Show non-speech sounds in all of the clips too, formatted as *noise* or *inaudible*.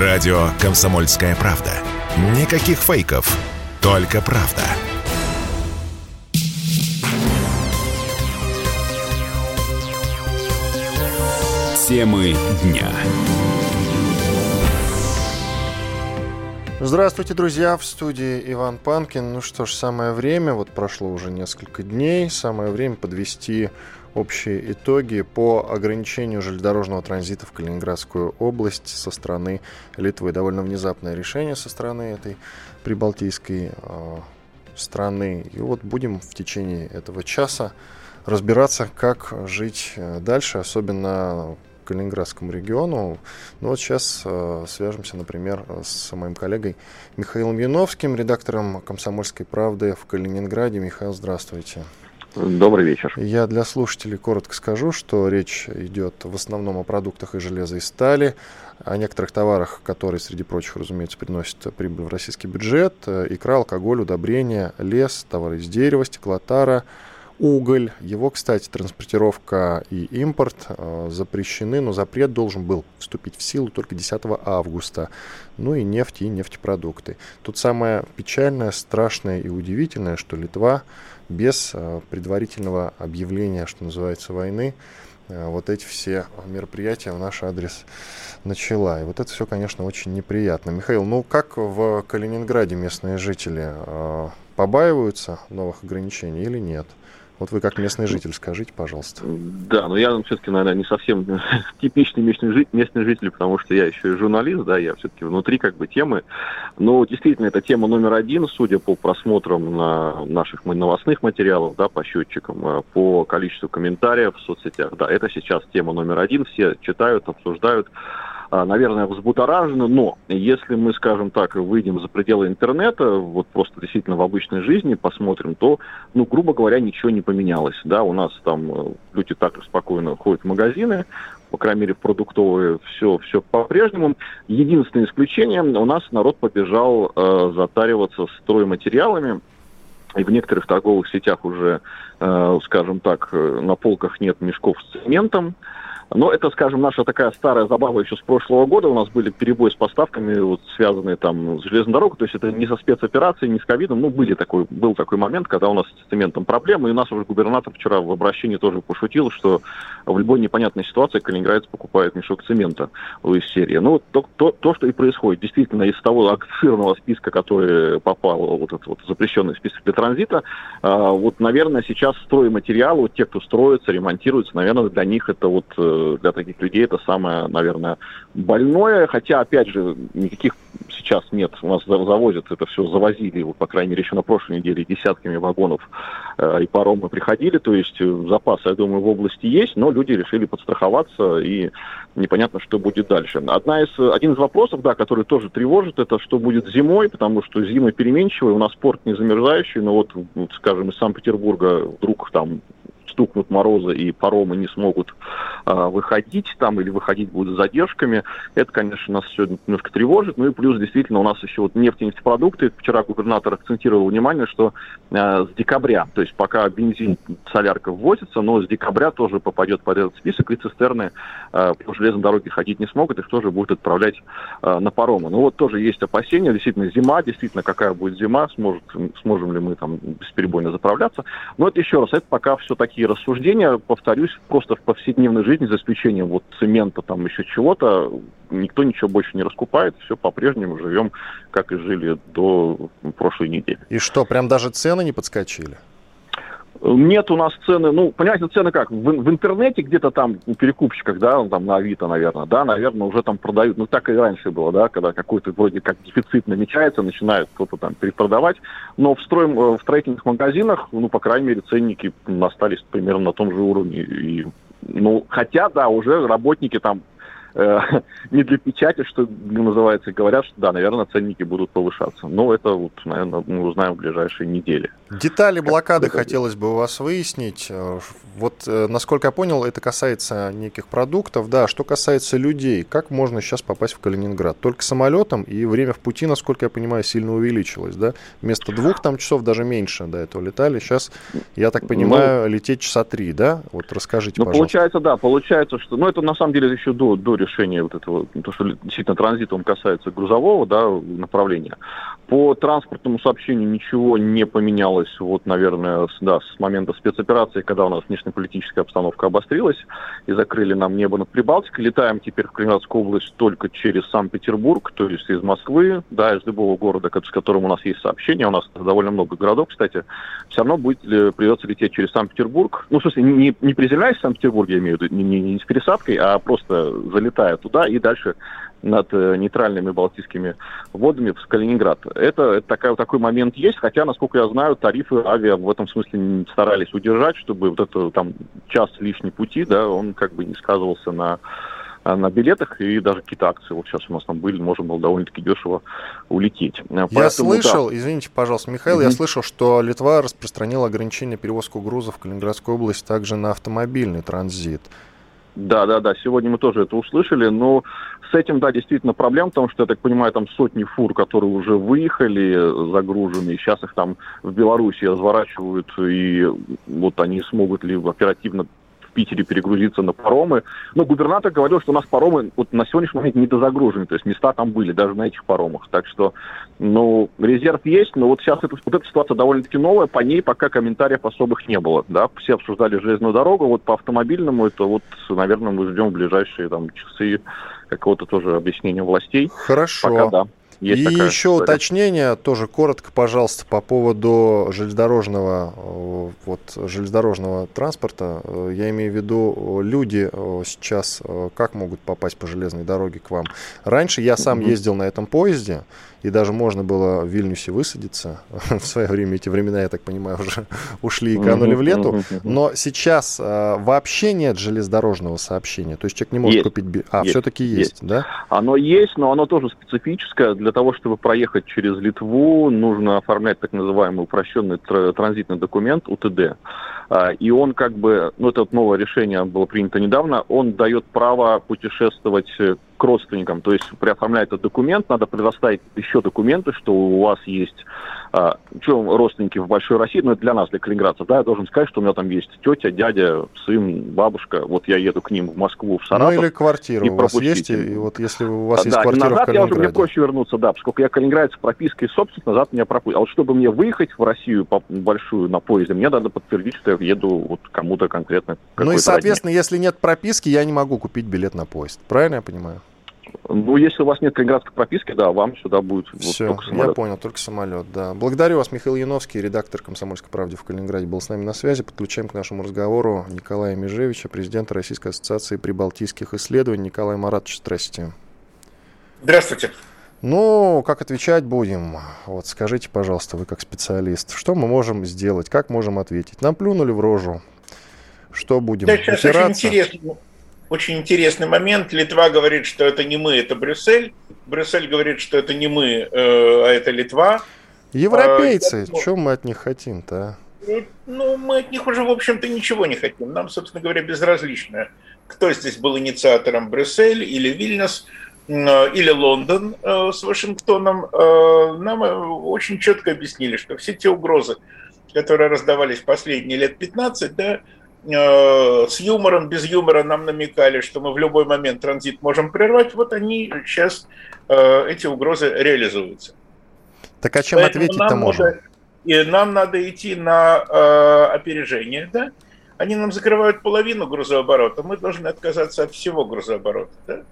Радио «Комсомольская правда». Никаких фейков, только правда. Темы дня. Здравствуйте, друзья! В студии Иван Панкин. Ну что ж, самое время, вот прошло уже несколько дней, самое время подвести общие итоги по ограничению железнодорожного транзита в Калининградскую область со стороны Литвы. Довольно внезапное решение со стороны этой прибалтийской э, страны. И вот будем в течение этого часа разбираться, как жить э, дальше, особенно Калининградскому региону. Ну вот сейчас э, свяжемся, например, с моим коллегой Михаилом Яновским, редактором «Комсомольской правды» в Калининграде. Михаил, здравствуйте. Добрый вечер. Я для слушателей коротко скажу, что речь идет в основном о продуктах из железа и стали, о некоторых товарах, которые, среди прочих, разумеется, приносят прибыль в российский бюджет. Икра, алкоголь, удобрения, лес, товары из дерева, стеклотара, уголь. Его, кстати, транспортировка и импорт э, запрещены, но запрет должен был вступить в силу только 10 августа. Ну и нефть и нефтепродукты. Тут самое печальное, страшное и удивительное, что Литва без э, предварительного объявления, что называется, войны, э, вот эти все мероприятия в наш адрес начала. И вот это все, конечно, очень неприятно. Михаил, ну как в Калининграде местные жители э, побаиваются новых ограничений или нет? Вот вы как местный житель скажите, пожалуйста. Да, но я все-таки, наверное, не совсем *laughs* типичный местный, житель, местный житель, потому что я еще и журналист, да, я все-таки внутри как бы темы. Но действительно, это тема номер один, судя по просмотрам на наших новостных материалов, да, по счетчикам, э, по количеству комментариев в соцсетях. Да, это сейчас тема номер один, все читают, обсуждают. А, наверное, взбудоражены, но если мы, скажем так, выйдем за пределы интернета, вот просто действительно в обычной жизни посмотрим, то, ну, грубо говоря, ничего не поменялось, да, у нас там э, люди так спокойно ходят в магазины, по крайней мере, в продуктовые все, все по-прежнему. Единственное исключение, у нас народ побежал э, затариваться стройматериалами, и в некоторых торговых сетях уже, э, скажем так, э, на полках нет мешков с цементом, но это, скажем, наша такая старая забава еще с прошлого года. У нас были перебои с поставками, вот, связанные там с железной дорогой. То есть это не со спецоперацией, не с ковидом. Ну, были такой, был такой момент, когда у нас с цементом проблемы. И у нас уже губернатор вчера в обращении тоже пошутил, что в любой непонятной ситуации калининградец покупает мешок цемента из серии. Ну, то, то, то, что и происходит. Действительно, из того обширного списка, который попал, вот этот вот запрещенный список для транзита, э, вот, наверное, сейчас стройматериалы, вот те, кто строится, ремонтируется, наверное, для них это вот э, для таких людей это самое, наверное, больное. Хотя, опять же, никаких сейчас нет. У нас завозят это все, завозили, вот, по крайней мере, еще на прошлой неделе десятками вагонов э, и паромы приходили. То есть э, запасы, я думаю, в области есть, но люди решили подстраховаться и непонятно, что будет дальше. Одна из, один из вопросов, да, который тоже тревожит, это что будет зимой, потому что зима переменчивая, у нас порт не замерзающий, но вот, вот скажем, из Санкт-Петербурга вдруг там стукнут морозы и паромы не смогут э, выходить там или выходить будут с задержками. Это, конечно, нас все немножко тревожит. Ну и плюс действительно у нас еще вот нефть и нефтепродукты. Вчера губернатор акцентировал внимание, что э, с декабря, то есть пока бензин, солярка ввозится, но с декабря тоже попадет под этот список, и цистерны э, по железной дороге ходить не смогут, их тоже будут отправлять э, на паромы. Ну вот тоже есть опасения, действительно зима, действительно какая будет зима, сможет, сможем ли мы там бесперебойно заправляться. Но это еще раз, это пока все такие такие рассуждения, повторюсь, просто в повседневной жизни, за исключением вот цемента, там еще чего-то, никто ничего больше не раскупает, все по-прежнему живем, как и жили до прошлой недели. И что, прям даже цены не подскочили? Нет у нас цены, ну, понимаете, цены как, в, в интернете где-то там, у перекупщиках, да, там на Авито, наверное, да, наверное, уже там продают, ну, так и раньше было, да, когда какой-то вроде как дефицит намечается, начинают кто-то там перепродавать, но в, строим, э, в строительных магазинах, ну, по крайней мере, ценники остались примерно на том же уровне, и, ну, хотя, да, уже работники там э, *laughs* не для печати, что называется, говорят, что да, наверное, ценники будут повышаться. Но это вот, наверное, мы узнаем в ближайшие недели. Детали блокады хотелось бы у вас выяснить. Э, вот, э, насколько я понял, это касается неких продуктов. Да, что касается людей, как можно сейчас попасть в Калининград? Только самолетом, и время в пути, насколько я понимаю, сильно увеличилось, да? Вместо двух там часов даже меньше до этого летали. Сейчас, я так понимаю, ну, лететь часа три, да? Вот расскажите, ну, пожалуйста. получается, да, получается, что... Ну, это на самом деле еще до, до решение вот этого, то, что действительно транзит, он касается грузового да, направления. По транспортному сообщению ничего не поменялось, вот, наверное, с, да, с момента спецоперации, когда у нас внешнеполитическая обстановка обострилась и закрыли нам небо над Прибалтикой. Летаем теперь в Калининградскую область только через Санкт-Петербург, то есть из Москвы, да, из любого города, с которым у нас есть сообщение. У нас довольно много городов, кстати. Все равно будет, э, придется лететь через Санкт-Петербург. Ну, в смысле, не, не приземляясь в Санкт-Петербурге, я имею в виду, не, не, не с пересадкой, а просто залетая туда и дальше над э, нейтральными балтийскими водами в Калининград. Это, это такая, такой момент есть, хотя, насколько я знаю, тарифы авиа в этом смысле старались удержать, чтобы вот это там час лишней пути, да, он как бы не сказывался на на билетах, и даже какие-то акции вот сейчас у нас там были, можно было довольно-таки дешево улететь. Я Поэтому, слышал, да. извините, пожалуйста, Михаил, угу. я слышал, что Литва распространила ограничение перевозку грузов в Калининградской области также на автомобильный транзит. Да, да, да, сегодня мы тоже это услышали, но с этим, да, действительно проблем, потому что, я так понимаю, там сотни фур, которые уже выехали загруженные, сейчас их там в Беларуси разворачивают, и вот они смогут ли оперативно Питере перегрузиться на паромы. Но губернатор говорил, что у нас паромы вот на сегодняшний момент недозагружены, то есть места там были, даже на этих паромах. Так что, ну, резерв есть, но вот сейчас это, вот эта ситуация довольно-таки новая, по ней пока комментариев особых не было. Да? Все обсуждали железную дорогу, вот по автомобильному это вот, наверное, мы ждем в ближайшие там часы какого-то тоже объяснения властей. Хорошо. Пока да. Есть и еще история. уточнение, тоже коротко, пожалуйста, по поводу железнодорожного, э, вот, железнодорожного транспорта. Э, я имею в виду, люди э, сейчас как могут попасть по железной дороге к вам? Раньше я сам ездил на этом поезде, и даже можно было в Вильнюсе высадиться. *laughs* в свое время эти времена, я так понимаю, уже *laughs* ушли и канули в лету. Но сейчас а, вообще нет железнодорожного сообщения. То есть человек не может есть. купить... А, есть. все-таки есть, есть, да? Оно есть, но оно тоже специфическое. Для того, чтобы проехать через Литву, нужно оформлять так называемый упрощенный транзитный документ УТД. А, и он как бы, ну это вот новое решение было принято недавно, он дает право путешествовать к родственникам. То есть при этот документ надо предоставить еще документы, что у вас есть а, что родственники в Большой России, ну это для нас, для калининградцев, да, я должен сказать, что у меня там есть тетя, дядя, сын, бабушка, вот я еду к ним в Москву, в Саратов. Ну или квартира у вас есть, и вот если у вас а, есть да, квартира назад в Калининграде. я уже, мне проще вернуться, да, поскольку я калининградец пропиской собственность, назад меня пропустят. А вот чтобы мне выехать в Россию по большую на поезде, мне надо подтвердить, что я еду вот кому-то конкретно. Ну и, соответственно, родне. если нет прописки, я не могу купить билет на поезд. Правильно я понимаю? Ну, если у вас нет калининградской прописки, да, вам сюда будет Все, вот только самолет. я понял, только самолет, да. Благодарю вас, Михаил Яновский, редактор «Комсомольской правды» в Калининграде, был с нами на связи. Подключаем к нашему разговору Николая Межевича, президента Российской ассоциации прибалтийских исследований. Николай Маратович, здрасте. Здравствуйте. Ну, как отвечать будем? Вот скажите, пожалуйста, вы как специалист, что мы можем сделать, как можем ответить? Нам плюнули в рожу. Что будем? Да, сейчас очень интересно очень интересный момент. Литва говорит, что это не мы, это Брюссель. Брюссель говорит, что это не мы, э, а это Литва. Европейцы, а, что мы от них хотим-то? А? Ну, ну, мы от них уже, в общем-то, ничего не хотим. Нам, собственно говоря, безразлично, кто здесь был инициатором, Брюссель или Вильнюс, или Лондон э, с Вашингтоном. Э, нам очень четко объяснили, что все те угрозы, которые раздавались последние лет 15, да, Э, с юмором, без юмора нам намекали, что мы в любой момент транзит можем прервать, вот они сейчас, э, эти угрозы реализуются. Так о чем ответить-то можно? И нам надо идти на э, опережение, да? Они нам закрывают половину грузооборота, мы должны отказаться от всего грузооборота, да?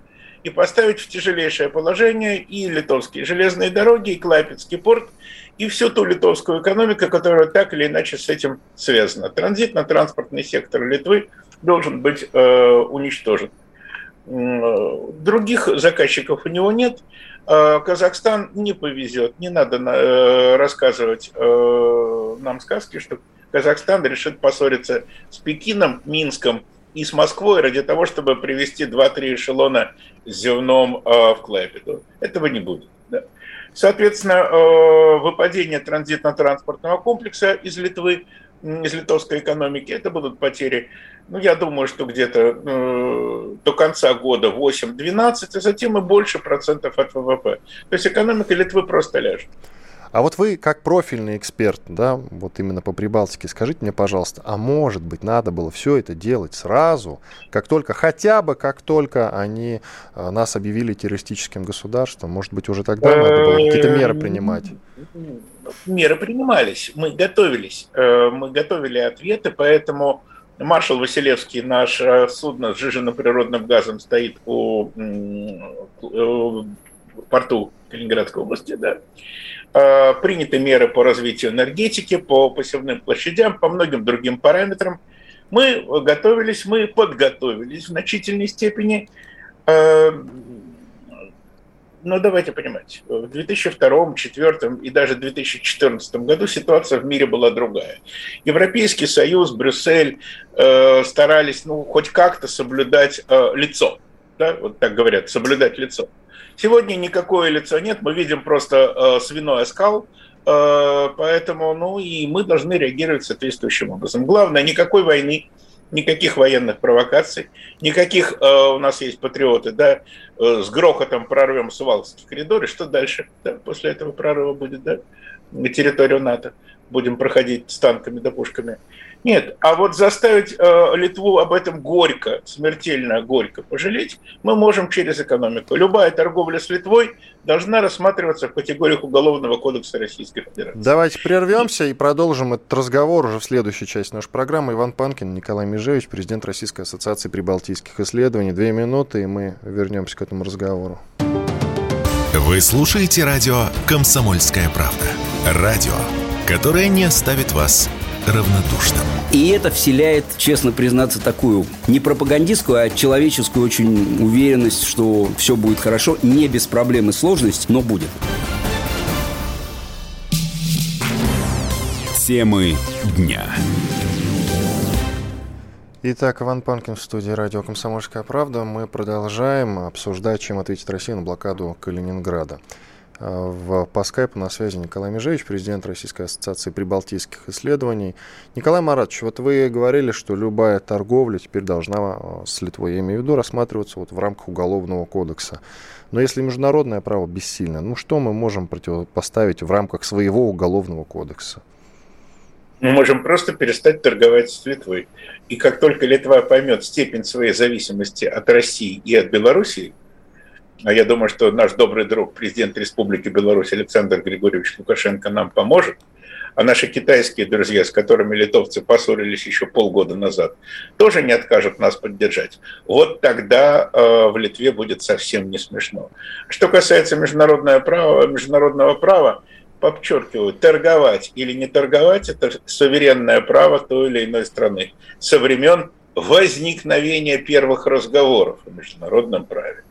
и поставить в тяжелейшее положение и литовские железные дороги, и Клайпецкий порт, и всю ту литовскую экономику, которая так или иначе с этим связана. Транзитно-транспортный сектор Литвы должен быть э, уничтожен. Других заказчиков у него нет. Э, Казахстан не повезет. Не надо э, рассказывать э, нам сказки, что Казахстан решит поссориться с Пекином, Минском и с Москвой ради того, чтобы привести 2-3 эшелона с зерном в Клайпеду. Этого не будет. Да. Соответственно, э, выпадение транзитно-транспортного комплекса из Литвы, из литовской экономики, это будут потери, ну, я думаю, что где-то э, до конца года 8-12, а затем и больше процентов от ВВП. То есть экономика Литвы просто ляжет. А вот вы, как профильный эксперт, да, вот именно по Прибалтике, скажите мне, пожалуйста, а может быть, надо было все это делать сразу, как только, хотя бы как только они а, нас объявили террористическим государством? Может быть, уже тогда надо было какие-то меры принимать? Меры принимались, мы готовились, э, мы готовили ответы, поэтому маршал Василевский, наш э, судно с сжиженным природным газом стоит у э, порту Калининградской области, да. А, приняты меры по развитию энергетики, по посевным площадям, по многим другим параметрам. Мы готовились, мы подготовились в значительной степени. А, но давайте понимать, в 2002, 2004 и даже 2014 году ситуация в мире была другая. Европейский Союз, Брюссель э, старались ну, хоть как-то соблюдать э, лицо. Да, вот так говорят, соблюдать лицо. Сегодня никакое лицо нет, мы видим просто э, свиной оскал, э, поэтому, ну, и мы должны реагировать соответствующим образом. Главное, никакой войны, никаких военных провокаций, никаких, э, у нас есть патриоты, да, э, с грохотом прорвем Сувалский коридор, и что дальше? Да, после этого прорыва будет, да, на территорию НАТО, будем проходить с танками да пушками. Нет, а вот заставить э, Литву об этом горько, смертельно горько пожалеть, мы можем через экономику. Любая торговля с Литвой должна рассматриваться в категориях Уголовного кодекса Российской Федерации. Давайте прервемся и продолжим этот разговор уже в следующей части нашей программы. Иван Панкин, Николай Межевич, президент Российской ассоциации прибалтийских исследований. Две минуты, и мы вернемся к этому разговору. Вы слушаете радио «Комсомольская правда». Радио, которое не оставит вас равнодушным. И это вселяет, честно признаться, такую не пропагандистскую, а человеческую очень уверенность, что все будет хорошо, не без проблем и сложностей, но будет. Темы дня. Итак, Иван Панкин в студии радио «Комсомольская правда». Мы продолжаем обсуждать, чем ответить Россия на блокаду Калининграда. В, по скайпу на связи Николай Межевич, президент Российской ассоциации прибалтийских исследований. Николай Маратович, вот вы говорили, что любая торговля теперь должна а, с Литвой, я имею в виду, рассматриваться вот в рамках Уголовного кодекса. Но если международное право бессильно, ну что мы можем противопоставить в рамках своего Уголовного кодекса? Мы можем просто перестать торговать с Литвой. И как только Литва поймет степень своей зависимости от России и от Белоруссии, я думаю, что наш добрый друг, президент Республики Беларусь Александр Григорьевич Лукашенко нам поможет, а наши китайские друзья, с которыми литовцы поссорились еще полгода назад, тоже не откажут нас поддержать. Вот тогда э, в Литве будет совсем не смешно. Что касается международного права, международного права, подчеркиваю, торговать или не торговать – это суверенное право той или иной страны со времен возникновения первых разговоров о международном праве.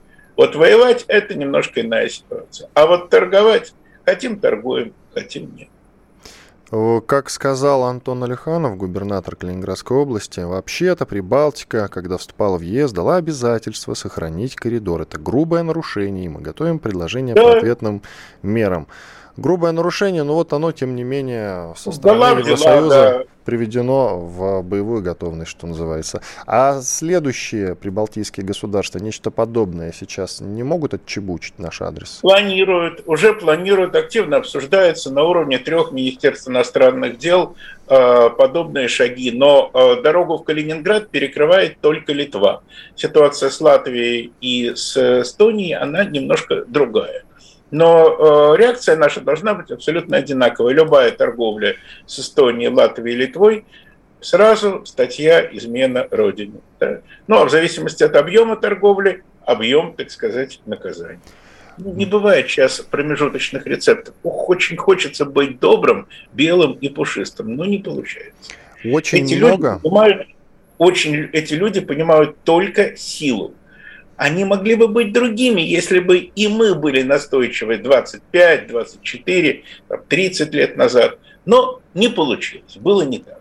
Вот воевать – это немножко иная ситуация. А вот торговать – хотим – торгуем, хотим – нет. Как сказал Антон Алиханов, губернатор Калининградской области, вообще-то Прибалтика, когда вступала в ЕС, дала обязательство сохранить коридор. Это грубое нарушение, и мы готовим предложение да. по ответным мерам грубое нарушение, но вот оно, тем не менее, со стороны Евросоюза да. Приведено в боевую готовность, что называется. А следующие прибалтийские государства нечто подобное сейчас не могут отчебучить наш адрес? Планируют, уже планируют, активно обсуждается на уровне трех министерств иностранных дел э, подобные шаги. Но э, дорогу в Калининград перекрывает только Литва. Ситуация с Латвией и с Эстонией, она немножко другая. Но э, реакция наша должна быть абсолютно одинаковой. Любая торговля с Эстонией, Латвией, Литвой сразу статья измена Родине. Да? Ну, а в зависимости от объема торговли, объем, так сказать, наказания. Ну, не бывает сейчас промежуточных рецептов. Ух, очень хочется быть добрым, белым и пушистым, но не получается. Очень эти много. Люди понимают, очень, эти люди понимают только силу они могли бы быть другими, если бы и мы были настойчивы 25, 24, 30 лет назад. Но не получилось, было не так.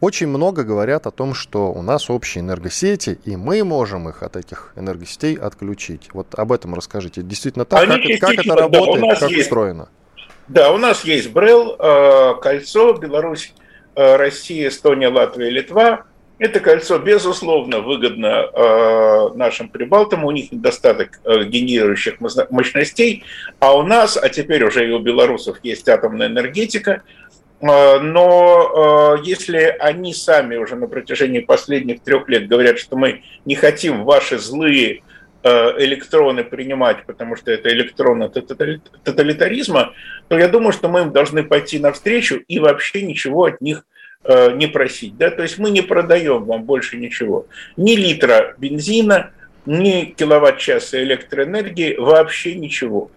Очень много говорят о том, что у нас общие энергосети, и мы можем их от этих энергосетей отключить. Вот об этом расскажите. Действительно так, как, как это работает, да, как есть, устроено? Да, у нас есть БРЭЛ, э, кольцо, Беларусь, э, Россия, Эстония, Латвия, Литва. Это кольцо, безусловно, выгодно э, нашим прибалтам, у них недостаток э, генерирующих мощностей, а у нас, а теперь уже и у белорусов есть атомная энергетика, э, но э, если они сами уже на протяжении последних трех лет говорят, что мы не хотим ваши злые э, электроны принимать, потому что это электроны тоталитаризма, то я думаю, что мы им должны пойти навстречу и вообще ничего от них не просить. Да? То есть мы не продаем вам больше ничего. Ни литра бензина, ни киловатт-часа электроэнергии, вообще ничего.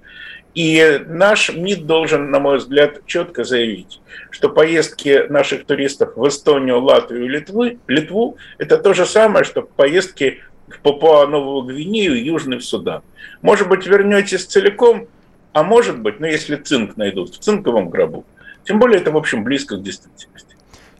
И наш МИД должен, на мой взгляд, четко заявить, что поездки наших туристов в Эстонию, Латвию и Литвы, Литву – это то же самое, что поездки в Папуа-Новую Гвинею и Южный Судан. Может быть, вернетесь целиком, а может быть, ну если цинк найдут, в цинковом гробу. Тем более это, в общем, близко к действительности.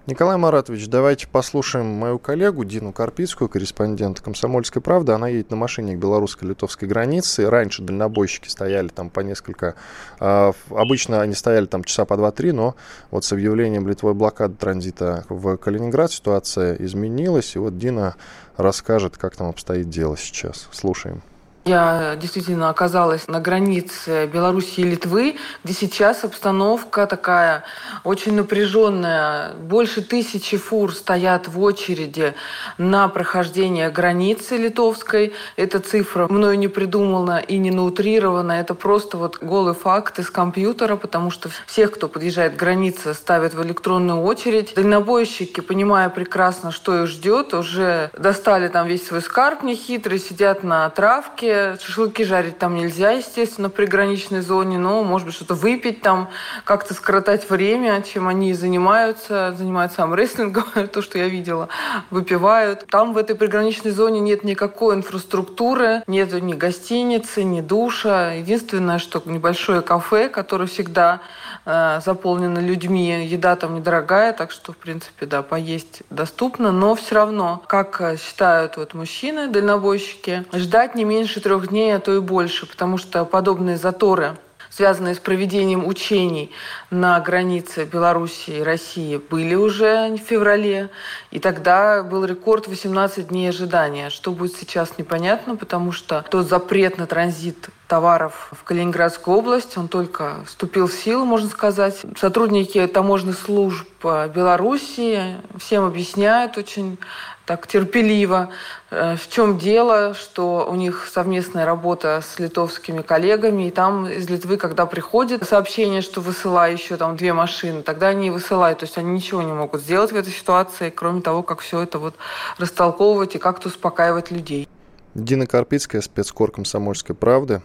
Николай Маратович, давайте послушаем мою коллегу Дину Карпицкую, корреспондент «Комсомольской правды». Она едет на машине к белорусско-литовской границе. Раньше дальнобойщики стояли там по несколько... Э, обычно они стояли там часа по два-три, но вот с объявлением Литвой блокады транзита в Калининград ситуация изменилась. И вот Дина расскажет, как там обстоит дело сейчас. Слушаем. Я действительно оказалась на границе Беларуси и Литвы, где сейчас обстановка такая очень напряженная. Больше тысячи фур стоят в очереди на прохождение границы литовской. Эта цифра мною не придумана и не наутрирована. Это просто вот голый факт из компьютера, потому что всех, кто подъезжает к границе, ставят в электронную очередь. Дальнобойщики, понимая прекрасно, что их ждет, уже достали там весь свой скарб нехитрый, сидят на травке, шашлыки жарить там нельзя, естественно, в приграничной зоне, но, может быть, что-то выпить там, как-то скоротать время, чем они занимаются, занимаются армрестлингом, *laughs* то, что я видела, выпивают. Там в этой приграничной зоне нет никакой инфраструктуры, нет ни гостиницы, ни душа. Единственное, что небольшое кафе, которое всегда э, заполнено людьми, еда там недорогая, так что, в принципе, да, поесть доступно, но все равно, как считают вот мужчины, дальнобойщики, ждать не меньше трех дней, а то и больше, потому что подобные заторы связанные с проведением учений на границе Белоруссии и России, были уже в феврале. И тогда был рекорд 18 дней ожидания. Что будет сейчас, непонятно, потому что тот запрет на транзит товаров в Калининградскую область, он только вступил в силу, можно сказать. Сотрудники таможенных служб Белоруссии всем объясняют очень так терпеливо, э, в чем дело, что у них совместная работа с литовскими коллегами, и там из Литвы, когда приходит сообщение, что высылай еще там две машины, тогда они высылают, то есть они ничего не могут сделать в этой ситуации, кроме того, как все это вот растолковывать и как-то успокаивать людей. Дина Карпицкая, спецкор «Комсомольской правды».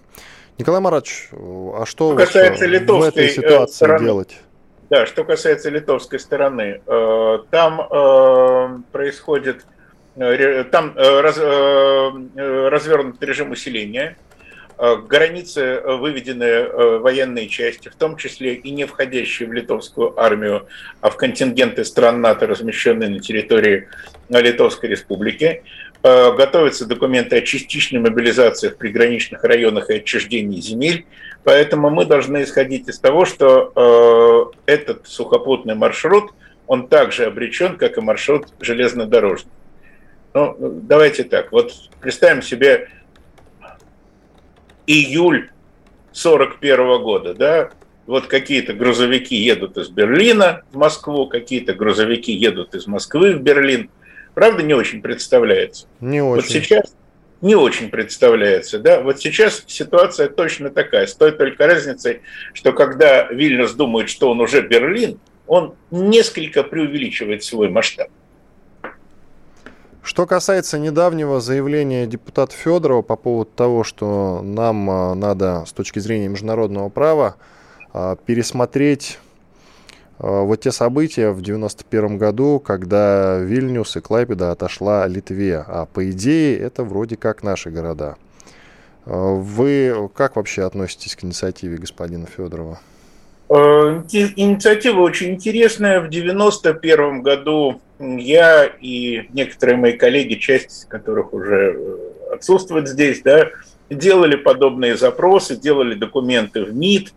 Николай Маратович, а что, что касается в этой э, ситуации стороны, делать? Да, что касается литовской стороны, э, там происходит Э, там э, э, развернут режим усиления, границы выведены военные части, в том числе и не входящие в литовскую армию, а в контингенты стран НАТО, размещенные на территории Литовской Республики. Готовятся документы о частичной мобилизации в приграничных районах и отчуждении земель. Поэтому мы должны исходить из того, что этот сухопутный маршрут, он также обречен, как и маршрут железнодорожный. Ну, давайте так, вот представим себе июль 41 года, да, вот какие-то грузовики едут из Берлина в Москву, какие-то грузовики едут из Москвы в Берлин. Правда, не очень представляется? Не очень. Вот сейчас не очень представляется, да. Вот сейчас ситуация точно такая, с той только разницей, что когда Вильнюс думает, что он уже Берлин, он несколько преувеличивает свой масштаб. Что касается недавнего заявления депутата Федорова по поводу того, что нам а, надо с точки зрения международного права а, пересмотреть вот те события в 91 году, когда Вильнюс и Клайпеда отошла Литве. А по идее это вроде как наши города. Вы как вообще относитесь к инициативе господина Федорова? Э, инициатива очень интересная. В 91 году я и некоторые мои коллеги, часть которых уже э, отсутствует здесь, да, делали подобные запросы, делали документы в МИД,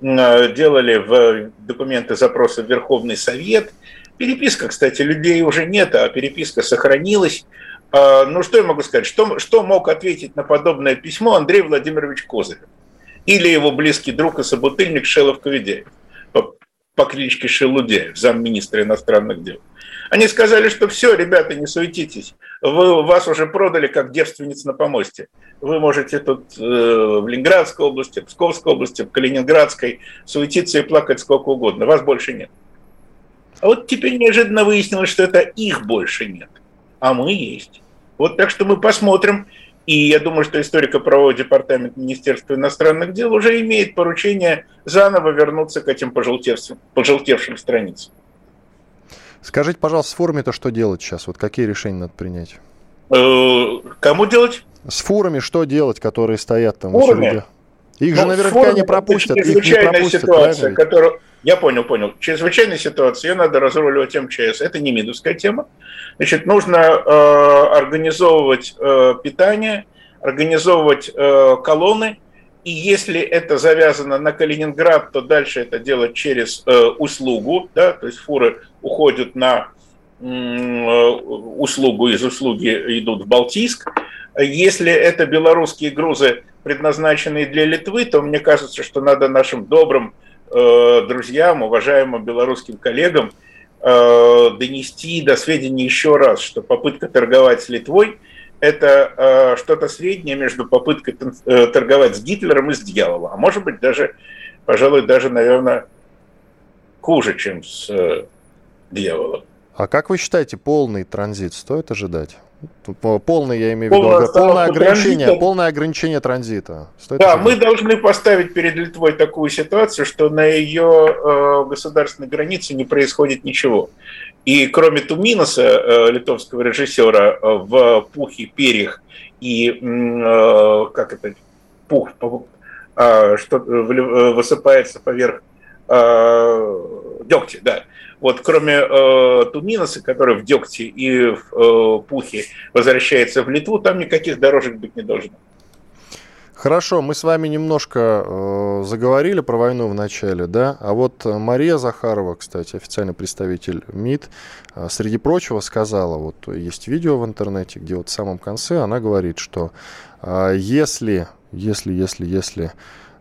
делали в документы запросы в Верховный Совет. Переписка, кстати, людей уже нет, а переписка сохранилась. А, ну, что я могу сказать? Что, что мог ответить на подобное письмо Андрей Владимирович Козырев? Или его близкий друг и собутыльник Шелов Ковидяев по, по кличке Шелудяев, замминистра иностранных дел. Они сказали, что все, ребята, не суетитесь, вы, вас уже продали как девственниц на помосте. Вы можете тут э, в Ленинградской области, в Псковской области, в Калининградской суетиться и плакать сколько угодно, вас больше нет. А вот теперь неожиданно выяснилось, что это их больше нет, а мы есть. Вот так что мы посмотрим, и я думаю, что историко-правовой департамент Министерства иностранных дел уже имеет поручение заново вернуться к этим пожелтевшим, пожелтевшим страницам. Скажите, пожалуйста, с форумами-то что делать сейчас? Вот какие решения надо принять? Э, кому делать? С фурами что делать, которые стоят там Фурами? Их ну, же наверняка не пропустят. Их не пропустят, ситуация, которую... Я понял, понял. Чрезвычайная ситуация, ее надо разруливать МЧС. Это не мидовская тема. Значит, нужно э, организовывать э, питание, организовывать э, колонны, и если это завязано на Калининград, то дальше это делать через э, услугу, да, то есть фуры уходят на э, услугу, из услуги идут в Балтийск. Если это белорусские грузы, предназначенные для Литвы, то мне кажется, что надо нашим добрым э, друзьям, уважаемым белорусским коллегам э, донести до сведения еще раз, что попытка торговать с Литвой – это э, что-то среднее между попыткой э, торговать с Гитлером и с дьяволом. А может быть даже, пожалуй, даже, наверное, хуже, чем с э, дьяволом. А как вы считаете, полный транзит стоит ожидать? Полный, я имею в виду, полное ограничение, транзита. полное ограничение транзита. Стоит да, мы должны поставить перед Литвой такую ситуацию, что на ее э, государственной границе не происходит ничего. И кроме Туминоса, э, литовского режиссера, э, в «Пухе, перьях» и, э, как это, пух, что высыпается поверх дегтя, да. Вот кроме э, Туминоса, который в дегте и в э, пухе возвращается в Литву, там никаких дорожек быть не должно. Хорошо, мы с вами немножко э, заговорили про войну в начале, да, а вот Мария Захарова, кстати, официальный представитель МИД, э, среди прочего сказала, вот есть видео в интернете, где вот в самом конце она говорит, что э, если, если, если, если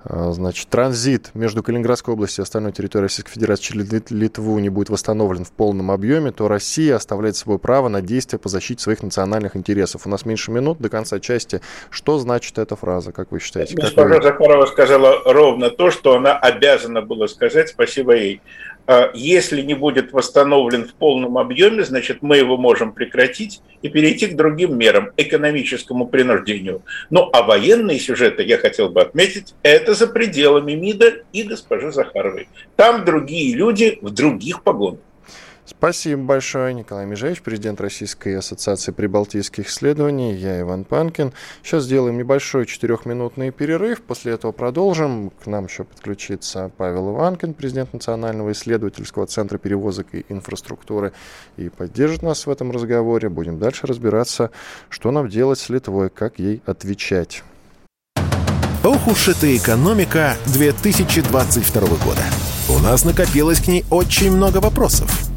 значит, транзит между Калининградской областью и остальной территорией Российской Федерации через Литву не будет восстановлен в полном объеме, то Россия оставляет собой право на действия по защите своих национальных интересов. У нас меньше минут до конца части. Что значит эта фраза, как вы считаете? Госпожа вы... Захарова сказала ровно то, что она обязана была сказать, спасибо ей. А если не будет восстановлен в полном объеме, значит, мы его можем прекратить и перейти к другим мерам, экономическому принуждению. Ну, а военные сюжеты, я хотел бы отметить, это за пределами МИДа и госпожи Захаровой. Там другие люди в других погонах. Спасибо большое, Николай Межевич, президент Российской ассоциации прибалтийских исследований. Я Иван Панкин. Сейчас сделаем небольшой четырехминутный перерыв. После этого продолжим. К нам еще подключится Павел Иванкин, президент Национального исследовательского центра перевозок и инфраструктуры, и поддержит нас в этом разговоре. Будем дальше разбираться, что нам делать с Литвой, как ей отвечать. Ох уж эта экономика 2022 года. У нас накопилось к ней очень много вопросов.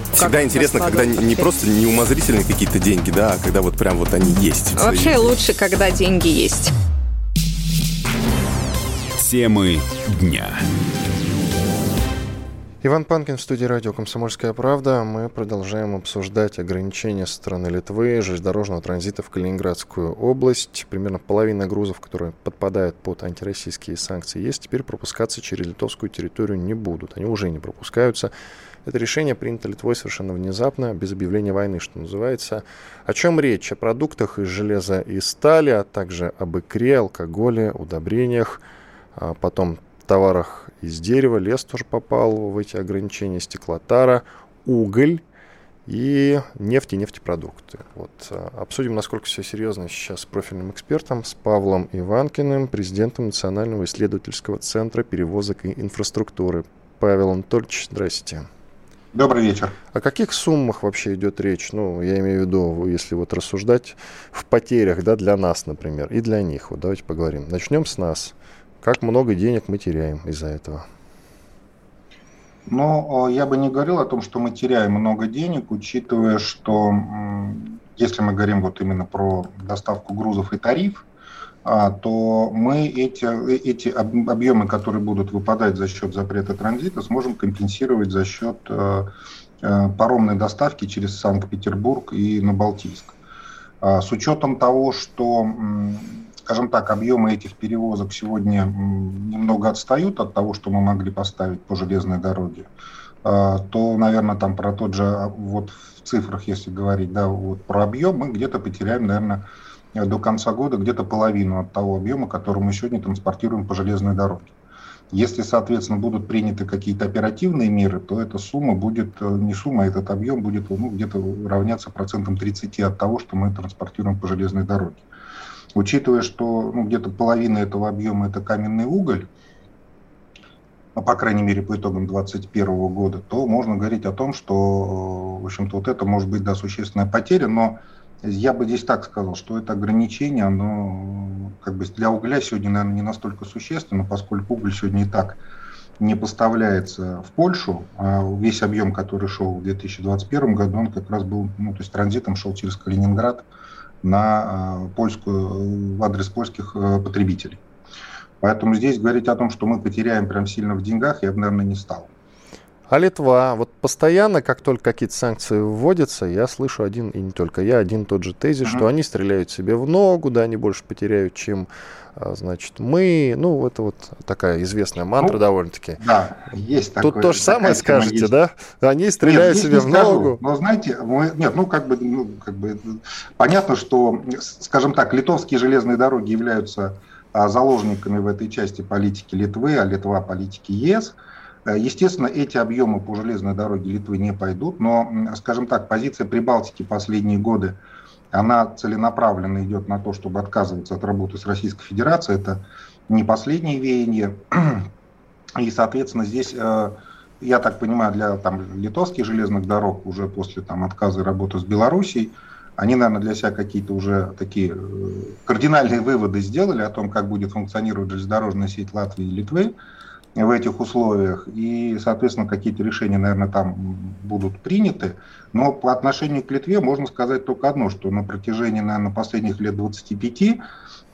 Всегда интересно, когда не просто неумозрительные какие-то деньги, да, а когда вот прям вот они есть. Вообще лучше, когда деньги есть. Темы дня. Иван Панкин в студии радио «Комсомольская правда». Мы продолжаем обсуждать ограничения со стороны Литвы железнодорожного транзита в Калининградскую область. Примерно половина грузов, которые подпадают под антироссийские санкции, есть, теперь пропускаться через литовскую территорию не будут. Они уже не пропускаются. Это решение принято Литвой совершенно внезапно, без объявления войны, что называется. О чем речь? О продуктах из железа и стали, а также об икре, алкоголе, удобрениях, а потом товарах из дерева, лес тоже попал в эти ограничения, стеклотара, уголь, и нефть и нефтепродукты. Вот. Обсудим, насколько все серьезно сейчас с профильным экспертом, с Павлом Иванкиным, президентом Национального исследовательского центра перевозок и инфраструктуры. Павел Анатольевич, здрасте. Добрый вечер. О каких суммах вообще идет речь? Ну, я имею в виду, если вот рассуждать в потерях, да, для нас, например, и для них. Вот давайте поговорим. Начнем с нас. Как много денег мы теряем из-за этого? Ну, я бы не говорил о том, что мы теряем много денег, учитывая, что если мы говорим вот именно про доставку грузов и тариф, то мы эти, эти объемы, которые будут выпадать за счет запрета транзита, сможем компенсировать за счет э, э, паромной доставки через Санкт-Петербург и на Балтийск. А, с учетом того, что, скажем так, объемы этих перевозок сегодня немного отстают от того, что мы могли поставить по железной дороге, а, то, наверное, там про тот же, вот в цифрах, если говорить, да, вот про объем, мы где-то потеряем, наверное, до конца года где-то половину от того объема, который мы сегодня транспортируем по железной дороге. Если, соответственно, будут приняты какие-то оперативные меры, то эта сумма будет, э, не сумма, а этот объем будет ну, где-то равняться процентам 30 от того, что мы транспортируем по железной дороге. Учитывая, что ну, где-то половина этого объема это каменный уголь, ну, по крайней мере, по итогам 2021 года, то можно говорить о том, что, э, в общем-то, вот это может быть, да, существенная потеря, но я бы здесь так сказал, что это ограничение, оно как бы для угля сегодня, наверное, не настолько существенно, поскольку уголь сегодня и так не поставляется в Польшу, а весь объем, который шел в 2021 году, он как раз был, ну, то есть транзитом шел через Калининград на а, польскую, в адрес польских э, потребителей. Поэтому здесь говорить о том, что мы потеряем прям сильно в деньгах, я бы, наверное, не стал. А Литва, вот постоянно, как только какие-то санкции вводятся, я слышу один, и не только я, один тот же тезис, mm-hmm. что они стреляют себе в ногу, да, они больше потеряют, чем, а, значит, мы. Ну, это вот такая известная мантра ну, довольно-таки. Да, есть такое. Тут то же самое скажете, есть. да? Они стреляют нет, себе в скажу. ногу. Но знаете, мы, нет, ну, как бы, ну, как бы, понятно, что, скажем так, литовские железные дороги являются а, заложниками в этой части политики Литвы, а Литва политики ЕС – естественно, эти объемы по железной дороге Литвы не пойдут, но, скажем так, позиция Прибалтики последние годы, она целенаправленно идет на то, чтобы отказываться от работы с Российской Федерацией. Это не последнее веяние. И, соответственно, здесь, э, я так понимаю, для там, литовских железных дорог уже после там, отказа работы с Белоруссией, они, наверное, для себя какие-то уже такие э, кардинальные выводы сделали о том, как будет функционировать железнодорожная сеть Латвии и Литвы в этих условиях, и, соответственно, какие-то решения, наверное, там будут приняты. Но по отношению к Литве можно сказать только одно, что на протяжении, наверное, последних лет 25 э,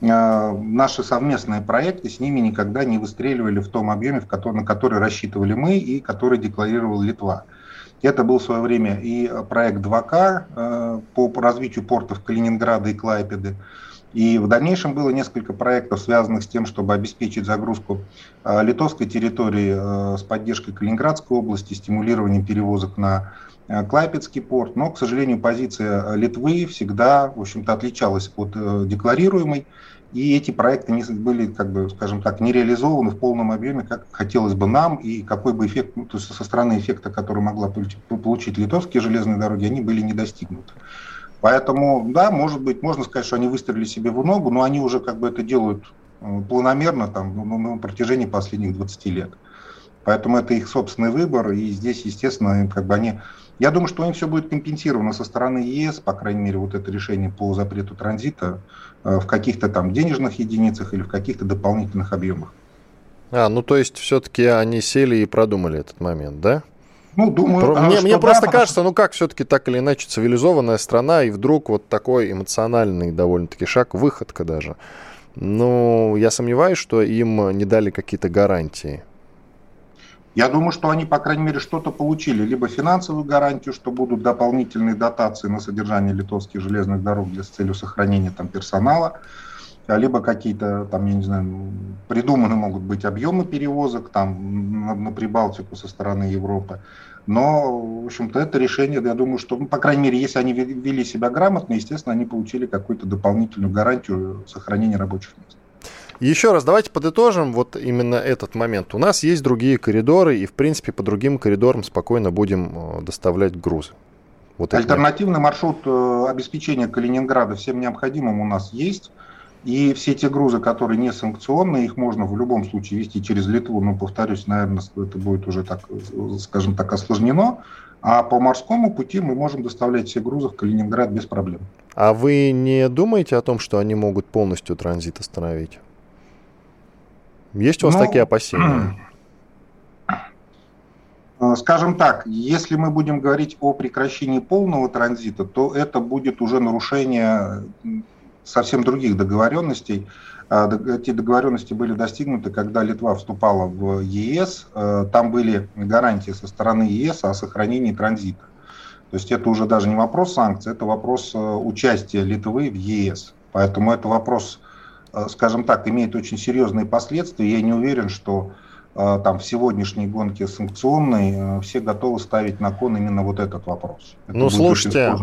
наши совместные проекты с ними никогда не выстреливали в том объеме, на который рассчитывали мы и который декларировал Литва. Это был в свое время и проект 2К э, по развитию портов Калининграда и Клайпеды, и в дальнейшем было несколько проектов, связанных с тем, чтобы обеспечить загрузку э, литовской территории э, с поддержкой Калининградской области, стимулированием перевозок на э, Клайпецкий порт. Но, к сожалению, позиция Литвы всегда, в общем-то, отличалась от декларируемой. И эти проекты не были, как бы, скажем так, не реализованы в полном объеме, как хотелось бы нам, и какой бы эффект, ну, то есть со стороны эффекта, который могла получить литовские железные дороги, они были не достигнуты. Поэтому, да, может быть, можно сказать, что они выстрелили себе в ногу, но они уже как бы это делают планомерно там, ну, на протяжении последних 20 лет. Поэтому это их собственный выбор, и здесь, естественно, как бы они... Я думаю, что им все будет компенсировано со стороны ЕС, по крайней мере, вот это решение по запрету транзита э, в каких-то там денежных единицах или в каких-то дополнительных объемах. А, ну то есть все-таки они сели и продумали этот момент, да? Ну, думаю, Про, мне, мне просто да, кажется, ну как все-таки так или иначе цивилизованная страна, и вдруг вот такой эмоциональный довольно-таки шаг, выходка даже. Ну, я сомневаюсь, что им не дали какие-то гарантии. Я думаю, что они, по крайней мере, что-то получили. Либо финансовую гарантию, что будут дополнительные дотации на содержание литовских железных дорог для с целью сохранения там, персонала, либо какие-то, там, я не знаю, придуманы могут быть объемы перевозок там, на, на Прибалтику со стороны Европы. Но, в общем-то, это решение, я думаю, что, ну, по крайней мере, если они вели себя грамотно, естественно, они получили какую-то дополнительную гарантию сохранения рабочих мест. Еще раз, давайте подытожим вот именно этот момент. У нас есть другие коридоры, и, в принципе, по другим коридорам спокойно будем э, доставлять грузы. Вот Альтернативный маршрут э, обеспечения Калининграда всем необходимым у нас есть. И все те грузы, которые не санкционные, их можно в любом случае вести через Литву. Но, повторюсь, наверное, это будет уже так, скажем так, осложнено. А по морскому пути мы можем доставлять все грузы в Калининград без проблем. А вы не думаете о том, что они могут полностью транзит остановить? Есть у вас ну, такие опасения? Э, *clears throat* скажем так, если мы будем говорить о прекращении полного транзита, то это будет уже нарушение совсем других договоренностей. Э, эти договоренности были достигнуты, когда Литва вступала в ЕС. Э, там были гарантии со стороны ЕС о сохранении транзита. То есть это уже даже не вопрос санкций, это вопрос участия Литвы в ЕС. Поэтому это вопрос, скажем так, имеет очень серьезные последствия. Я не уверен, что а, там в сегодняшней гонке санкционной э, все готовы ставить на кон именно вот этот вопрос. Это ну, слушайте,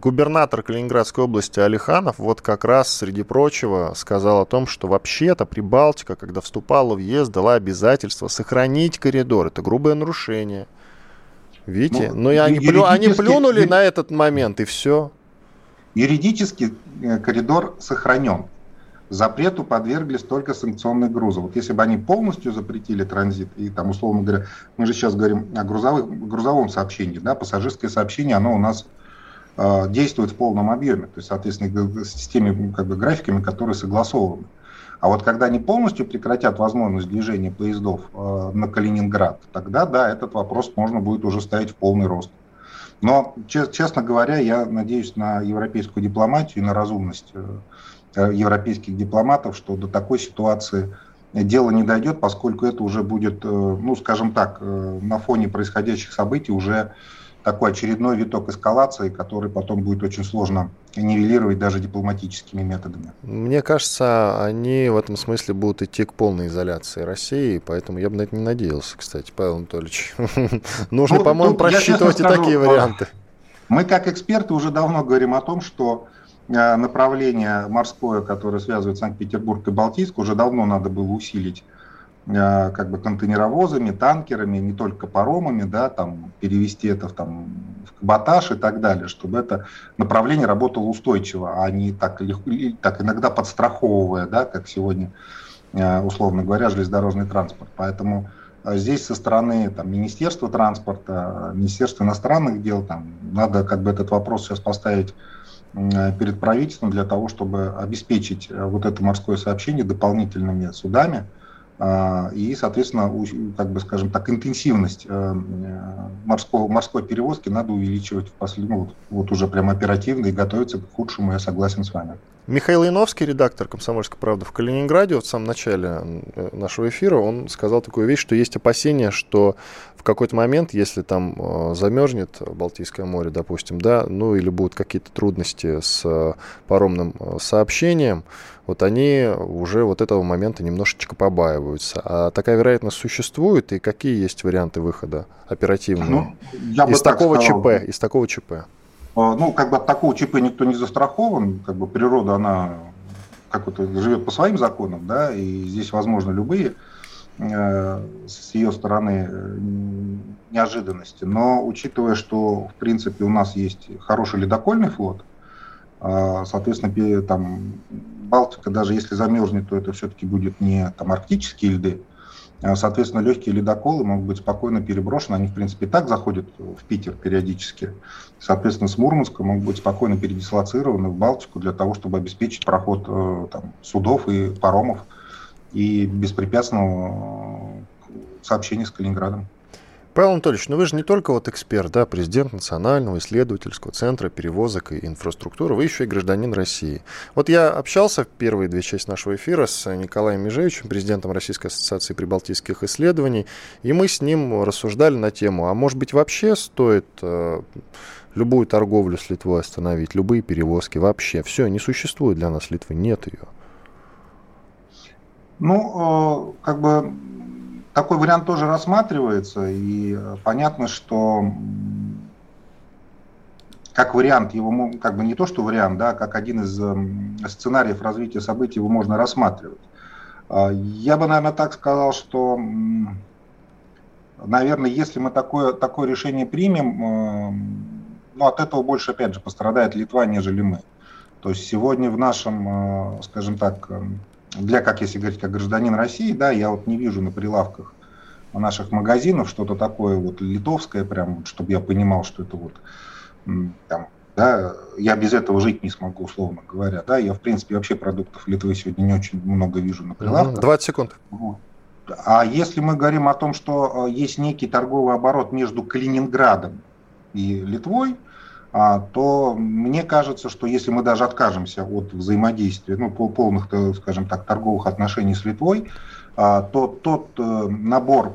губернатор Калининградской области Алиханов вот как раз, среди прочего, сказал о том, что вообще-то Прибалтика, когда вступала в ЕС, дала обязательство сохранить коридор. Это грубое нарушение. Видите? Ну, Но ну, они, плю, они плюнули на этот момент, и все. Юридически э, коридор сохранен запрету подверглись только санкционные грузы. Вот если бы они полностью запретили транзит, и там, условно говоря, мы же сейчас говорим о грузовых, грузовом сообщении, да, пассажирское сообщение, оно у нас э, действует в полном объеме, то есть, соответственно, с теми как бы, графиками, которые согласованы. А вот когда они полностью прекратят возможность движения поездов э, на Калининград, тогда, да, этот вопрос можно будет уже ставить в полный рост. Но, честно говоря, я надеюсь на европейскую дипломатию и на разумность э, европейских дипломатов, что до такой ситуации дело не дойдет, поскольку это уже будет, э, ну, скажем так, э, на фоне происходящих событий уже такой очередной виток эскалации, который потом будет очень сложно нивелировать даже дипломатическими методами. Мне кажется, они в этом смысле будут идти к полной изоляции России, поэтому я бы на это не надеялся, кстати, Павел Анатольевич. *laughs* Нужно, ну, по-моему, просчитывать и такие варианты. Мы, как эксперты, уже давно говорим о том, что Э, направление морское, которое связывает Санкт-Петербург и Балтийск, уже давно надо было усилить э, как бы контейнеровозами, танкерами, не только паромами, да, там, перевести это в, там, в каботаж и так далее, чтобы это направление работало устойчиво, а не так, так иногда подстраховывая, да, как сегодня, э, условно говоря, железнодорожный транспорт. Поэтому здесь со стороны там, Министерства транспорта, Министерства иностранных дел, там, надо как бы этот вопрос сейчас поставить Э, перед правительством для того, чтобы обеспечить э, вот это морское сообщение дополнительными судами э, и, соответственно, как бы, скажем так, интенсивность морского, морской перевозки надо увеличивать в послед... ну, вот, вот уже прям оперативно и готовиться к худшему, я согласен с вами. Михаил Яновский, редактор «Комсомольской правды» в Калининграде, вот в самом начале нашего эфира, он сказал такую вещь, что есть опасения, что в какой-то момент, если там э, замерзнет Балтийское море, допустим, да, ну или будут какие-то трудности с э, паромным э, сообщением, вот они уже вот этого момента немножечко побаиваются. А такая вероятность существует, и какие есть варианты выхода оперативные? Ну, из такого сказал, ЧП, из такого ЧП. Ну, как бы от такого ЧП никто не застрахован, как бы природа, она как вот живет по своим законам, да, и здесь возможно любые Э, с ее стороны э, неожиданности. Но учитывая, что в принципе у нас есть хороший ледокольный флот, э, соответственно, там Балтика, даже если замерзнет, то это все-таки будет не там арктические льды. Соответственно, легкие ледоколы могут быть спокойно переброшены. Они, в принципе, и так заходят в Питер периодически. Соответственно, с Мурманска могут быть спокойно передислоцированы в Балтику для того, чтобы обеспечить проход там, судов и паромов и беспрепятственного сообщения с Калининградом. Павел Анатольевич, ну вы же не только вот эксперт, да, президент Национального исследовательского центра перевозок и инфраструктуры, вы еще и гражданин России. Вот я общался в первые две части нашего эфира с Николаем Межевичем, президентом Российской ассоциации прибалтийских исследований, и мы с ним рассуждали на тему, а может быть вообще стоит э, любую торговлю с Литвой остановить, любые перевозки, вообще, все, не существует для нас Литвы, нет ее. Ну, э, как бы такой вариант тоже рассматривается, и понятно, что как вариант, его как бы не то, что вариант, да, как один из эм, сценариев развития событий его можно рассматривать. А, я бы, наверное, так сказал, что, наверное, если мы такое, такое решение примем, эм, но от этого больше, опять же, пострадает Литва, нежели мы. То есть сегодня в нашем, э, скажем так, э, для, как если говорить, как гражданин России, да, я вот не вижу на прилавках наших магазинов что-то такое вот литовское, прям, чтобы я понимал, что это вот там, да, я без этого жить не смогу, условно говоря, да, я, в принципе, вообще продуктов Литвы сегодня не очень много вижу на прилавках. 20 секунд. Вот. А если мы говорим о том, что э, есть некий торговый оборот между Калининградом и Литвой, то мне кажется, что если мы даже откажемся от взаимодействия, ну, полных, скажем так, торговых отношений с Литвой, а, то тот э, набор,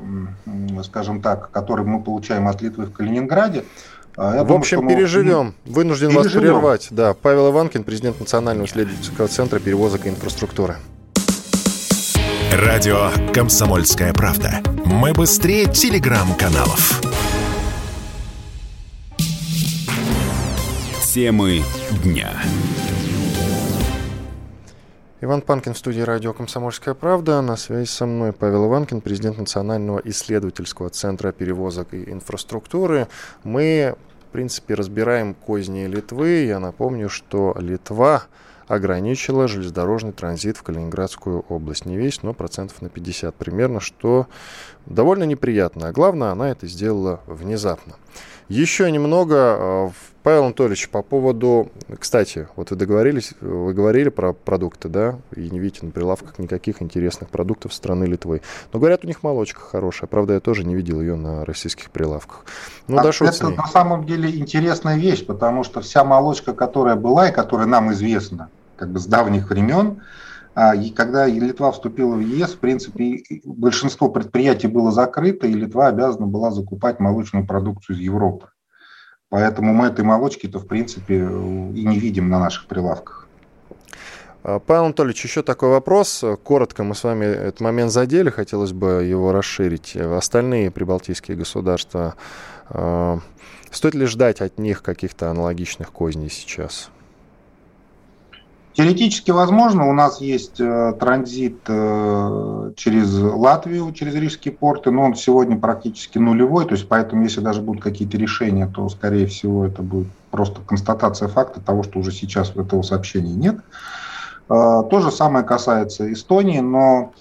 скажем так, который мы получаем от Литвы в Калининграде, а, я в думаю, общем, переживем. Вынужден переживем. вас прервать. Да, Павел Иванкин, президент Национального исследовательского центра перевозок и инфраструктуры. Радио «Комсомольская правда». Мы быстрее телеграм-каналов. Темы дня. Иван Панкин в студии радио «Комсомольская правда». На связи со мной Павел Иванкин, президент Национального исследовательского центра перевозок и инфраструктуры. Мы, в принципе, разбираем козни Литвы. Я напомню, что Литва ограничила железнодорожный транзит в Калининградскую область. Не весь, но процентов на 50 примерно, что довольно неприятно. А главное, она это сделала внезапно. Еще немного, э, Павел Анатольевич, по поводу, кстати, вот вы договорились, вы говорили про продукты, да, и не видите на прилавках никаких интересных продуктов страны Литвы. Но говорят, у них молочка хорошая, правда, я тоже не видел ее на российских прилавках. Ну, а это на самом деле интересная вещь, потому что вся молочка, которая была и которая нам известна, как бы с давних времен, а, и когда Литва вступила в ЕС, в принципе, большинство предприятий было закрыто, и Литва обязана была закупать молочную продукцию из Европы. Поэтому мы этой молочки-то, в принципе, и не видим на наших прилавках. А, Павел Анатольевич, еще такой вопрос. Коротко мы с вами этот момент задели, хотелось бы его расширить. Остальные прибалтийские государства, а, стоит ли ждать от них каких-то аналогичных козней сейчас? Теоретически возможно, у нас есть э, транзит э, через Латвию, через рижские порты, но он сегодня практически нулевой, то есть поэтому если даже будут какие-то решения, то скорее всего это будет просто констатация факта того, что уже сейчас этого сообщения нет. Э, то же самое касается Эстонии, но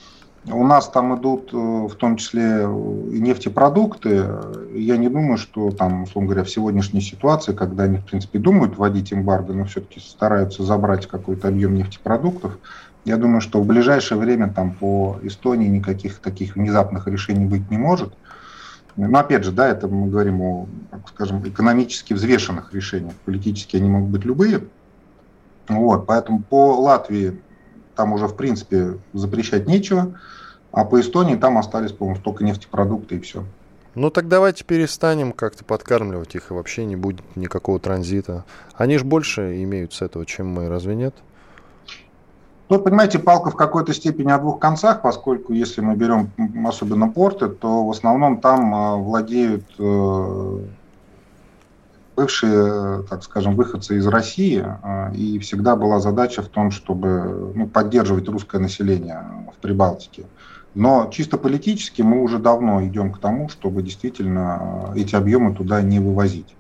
у нас там идут э, в том числе и нефтепродукты. Я не думаю, что там, условно говоря, в сегодняшней ситуации, когда они, в принципе, думают вводить эмбарго, но все-таки стараются забрать какой-то объем нефтепродуктов, я думаю, что в ближайшее время там по Эстонии никаких таких внезапных решений быть не может. Но опять же, да, это мы говорим о, скажем, экономически взвешенных решениях. Политически они могут быть любые. Вот, поэтому по Латвии там уже, в принципе, запрещать нечего. А по Эстонии там остались, по-моему, только нефтепродукты и все. Ну так давайте перестанем как-то подкармливать их, и вообще не будет никакого транзита. Они же больше имеют с этого, чем мы, разве нет? Ну, понимаете, палка в какой-то степени о двух концах, поскольку если мы берем особенно порты, то в основном там э, владеют э, бывшие, так скажем, выходцы из России, э, и всегда была задача в том, чтобы ну, поддерживать русское население в Прибалтике. Но чисто политически мы уже давно идем к тому, чтобы действительно э, эти объемы туда не вывозить.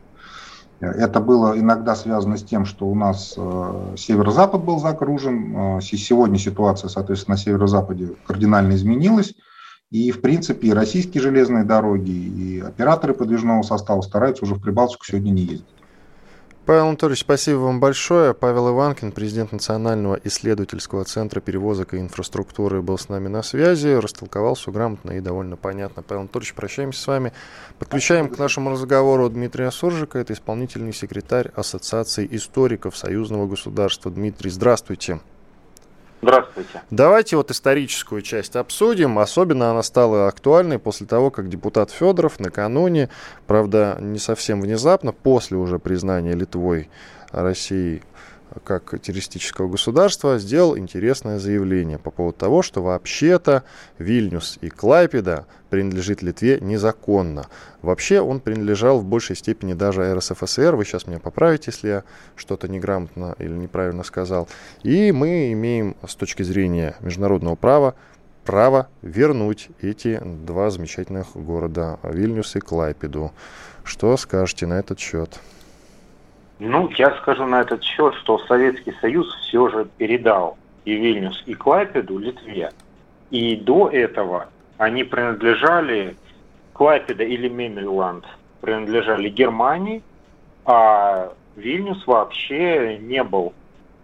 Это было иногда связано с тем, что у нас э, северо-запад был загружен. Сегодня ситуация, соответственно, на северо-западе кардинально изменилась. И, в принципе, и российские железные дороги, и операторы подвижного состава стараются уже в Прибалтику сегодня не ездить. Павел Анатольевич, спасибо вам большое. Павел Иванкин, президент Национального исследовательского центра перевозок и инфраструктуры, был с нами на связи, растолковал все грамотно и довольно понятно. Павел Анатольевич, прощаемся с вами. Подключаем к нашему разговору Дмитрия Суржика, это исполнительный секретарь Ассоциации историков Союзного государства. Дмитрий, здравствуйте. Здравствуйте. Давайте вот историческую часть обсудим. Особенно она стала актуальной после того, как депутат Федоров накануне, правда, не совсем внезапно, после уже признания Литвой России как террористического государства, сделал интересное заявление по поводу того, что вообще-то Вильнюс и Клайпеда принадлежит Литве незаконно. Вообще он принадлежал в большей степени даже РСФСР. Вы сейчас меня поправите, если я что-то неграмотно или неправильно сказал. И мы имеем с точки зрения международного права право вернуть эти два замечательных города Вильнюс и Клайпеду. Что скажете на этот счет? Ну, я скажу на этот счет, что Советский Союз все же передал и Вильнюс, и Клайпеду Литве. И до этого они принадлежали, Клайпеда или Мемельланд принадлежали Германии, а Вильнюс вообще не был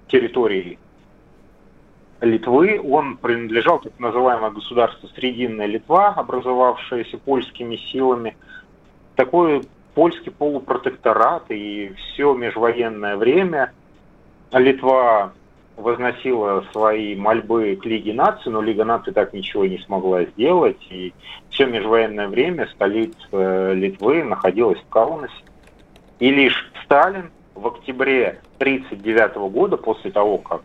территорией Литвы. Он принадлежал так называемое государство Срединная Литва, образовавшееся польскими силами. Такой польский полупротекторат и все межвоенное время Литва возносила свои мольбы к Лиге наций, но Лига наций так ничего не смогла сделать. И все межвоенное время столица э, Литвы находилась в Каунасе. И лишь Сталин в октябре 1939 года, после того, как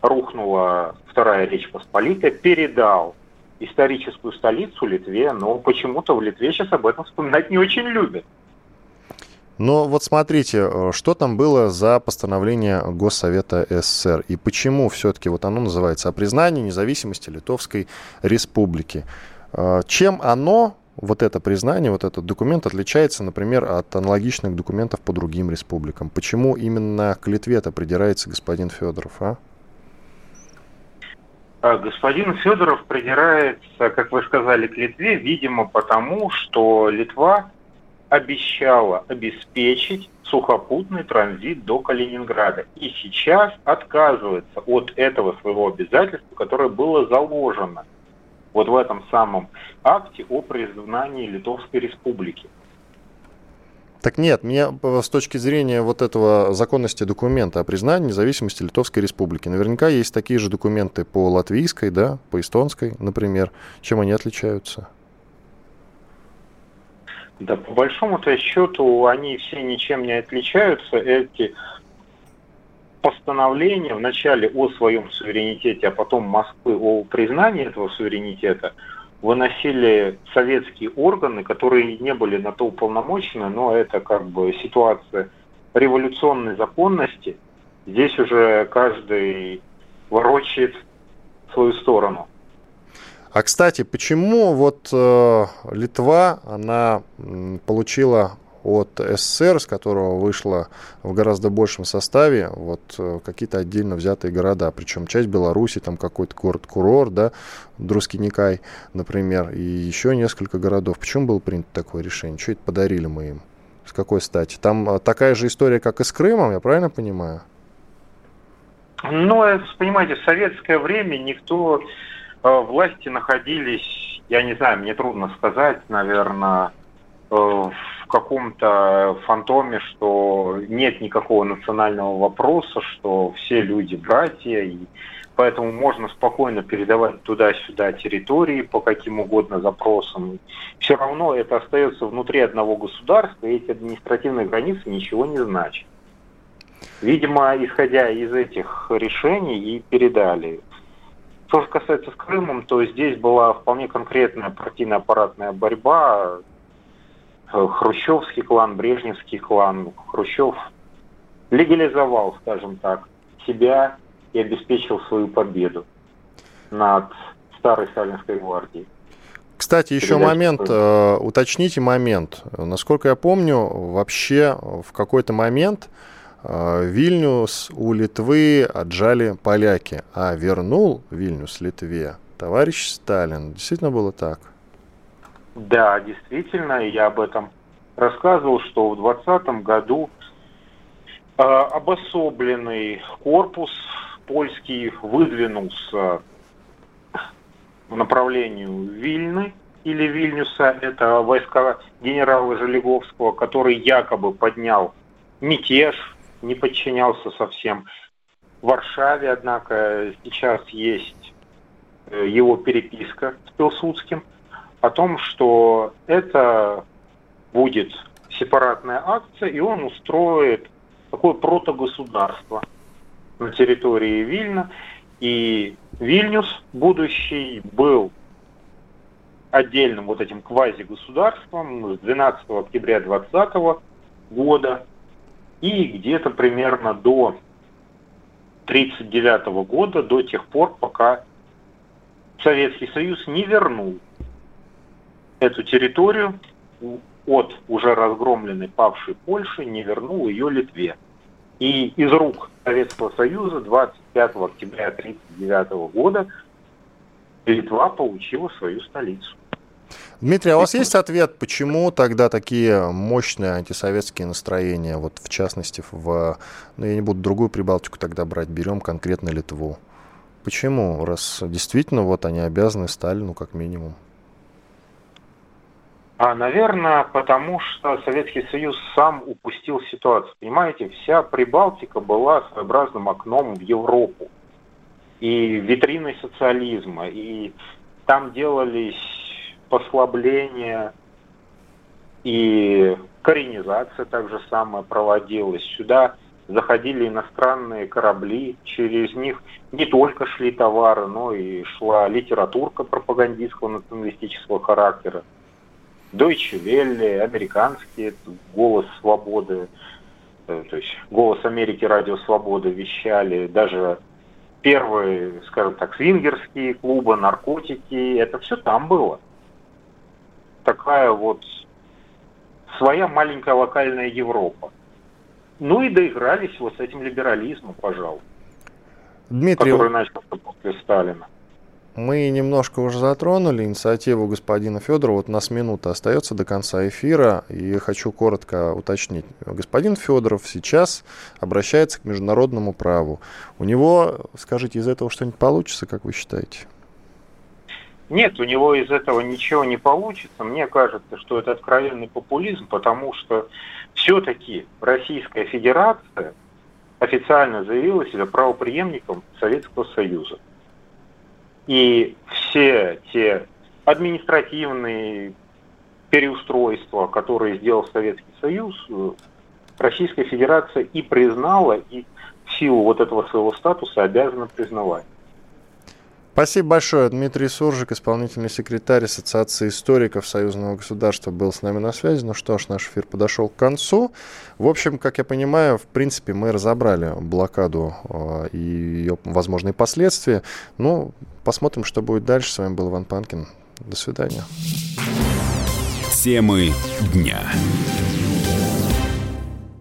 рухнула Вторая Речь Посполитая, передал историческую столицу Литве, но почему-то в Литве сейчас об этом вспоминать не очень любят. Но вот смотрите, э, что там было за постановление Госсовета СССР и почему все-таки вот оно называется о признании независимости Литовской Республики. Э, чем оно, вот это признание, вот этот документ отличается, например, от аналогичных документов по другим республикам? Почему именно к Литве-то придирается господин Федоров, а? а? Господин Федоров придирается, как вы сказали, к Литве, видимо, потому что Литва обещала обеспечить сухопутный транзит до Калининграда. И сейчас отказывается от этого своего обязательства, которое было заложено вот в этом самом акте о признании Литовской Республики. Так нет, мне с точки зрения вот этого законности документа о признании независимости Литовской Республики, наверняка есть такие же документы по латвийской, да, по эстонской, например. Чем они отличаются? Да, по большому-то счету они все ничем не отличаются. Эти постановления вначале о своем суверенитете, а потом Москвы о признании этого суверенитета выносили советские органы, которые не были на то уполномочены, но это как бы ситуация революционной законности. Здесь уже каждый ворочает свою сторону. А, кстати, почему вот э, Литва, она получила от СССР, с которого вышла в гораздо большем составе, вот э, какие-то отдельно взятые города, причем часть Беларуси, там какой-то город-курорт, да, Друскиникай, например, и еще несколько городов. Почему было принято такое решение? Что это подарили мы им? С какой стати? Там э, такая же история, как и с Крымом, я правильно понимаю? Ну, понимаете, в советское время никто власти находились, я не знаю, мне трудно сказать, наверное, э, в каком-то фантоме, что нет никакого национального вопроса, что все люди братья, и поэтому можно спокойно передавать туда-сюда территории по каким угодно запросам. Все равно это остается внутри одного государства, и эти административные границы ничего не значат. Видимо, исходя из этих решений и передали что же касается с Крымом, то здесь была вполне конкретная партийно-аппаратная борьба. Э, хрущевский клан, Брежневский клан. Хрущев легализовал, скажем так, себя и обеспечил свою победу над старой сталинской гвардией. Кстати, еще момент, э, уточните момент. Насколько я помню, вообще в какой-то момент Вильнюс у Литвы отжали поляки, а вернул Вильнюс Литве товарищ Сталин. Действительно было так? Да, действительно, я об этом рассказывал, что в 2020 году э, обособленный корпус польский выдвинулся в направлению Вильны или Вильнюса. Это войска генерала Желеговского, который якобы поднял мятеж не подчинялся совсем. В Варшаве, однако, сейчас есть э, его переписка с Пилсудским о том, что это будет сепаратная акция, и он устроит такое протогосударство на территории Вильна. И Вильнюс будущий был отдельным вот этим квази-государством с 12 октября 2020 года и где-то примерно до 1939 года, до тех пор, пока Советский Союз не вернул эту территорию от уже разгромленной павшей Польши, не вернул ее Литве. И из рук Советского Союза 25 октября 1939 года Литва получила свою столицу. Дмитрий, а у вас есть ответ, почему тогда такие мощные антисоветские настроения, вот в частности, в, ну я не буду другую Прибалтику тогда брать, берем конкретно Литву. Почему? Раз действительно вот они обязаны Сталину как минимум. А, наверное, потому что Советский Союз сам упустил ситуацию. Понимаете, вся Прибалтика была своеобразным окном в Европу и витриной социализма. И там делались послабления и коренизация также самое проводилась. Сюда заходили иностранные корабли, через них не только шли товары, но и шла литературка пропагандистского националистического характера. Deutsche Welle, американские, голос свободы, э, то есть голос Америки, радио свободы вещали, даже первые, скажем так, свингерские клубы, наркотики, это все там было. Такая вот своя маленькая локальная Европа. Ну и доигрались вот с этим либерализмом, пожалуй. Дмитрий, который начался после Сталина. Мы немножко уже затронули инициативу господина Федорова. Вот у нас минута остается до конца эфира, и хочу коротко уточнить. Господин Федоров сейчас обращается к международному праву. У него, скажите, из этого что-нибудь получится, как вы считаете? Нет, у него из этого ничего не получится. Мне кажется, что это откровенный популизм, потому что все-таки Российская Федерация официально заявила себя правоприемником Советского Союза. И все те административные переустройства, которые сделал Советский Союз, Российская Федерация и признала, и в силу вот этого своего статуса обязана признавать. Спасибо большое. Дмитрий Суржик, исполнительный секретарь Ассоциации историков Союзного государства, был с нами на связи. Ну что ж, наш эфир подошел к концу. В общем, как я понимаю, в принципе, мы разобрали блокаду э, и ее возможные последствия. Ну, посмотрим, что будет дальше. С вами был Иван Панкин. До свидания. Темы дня.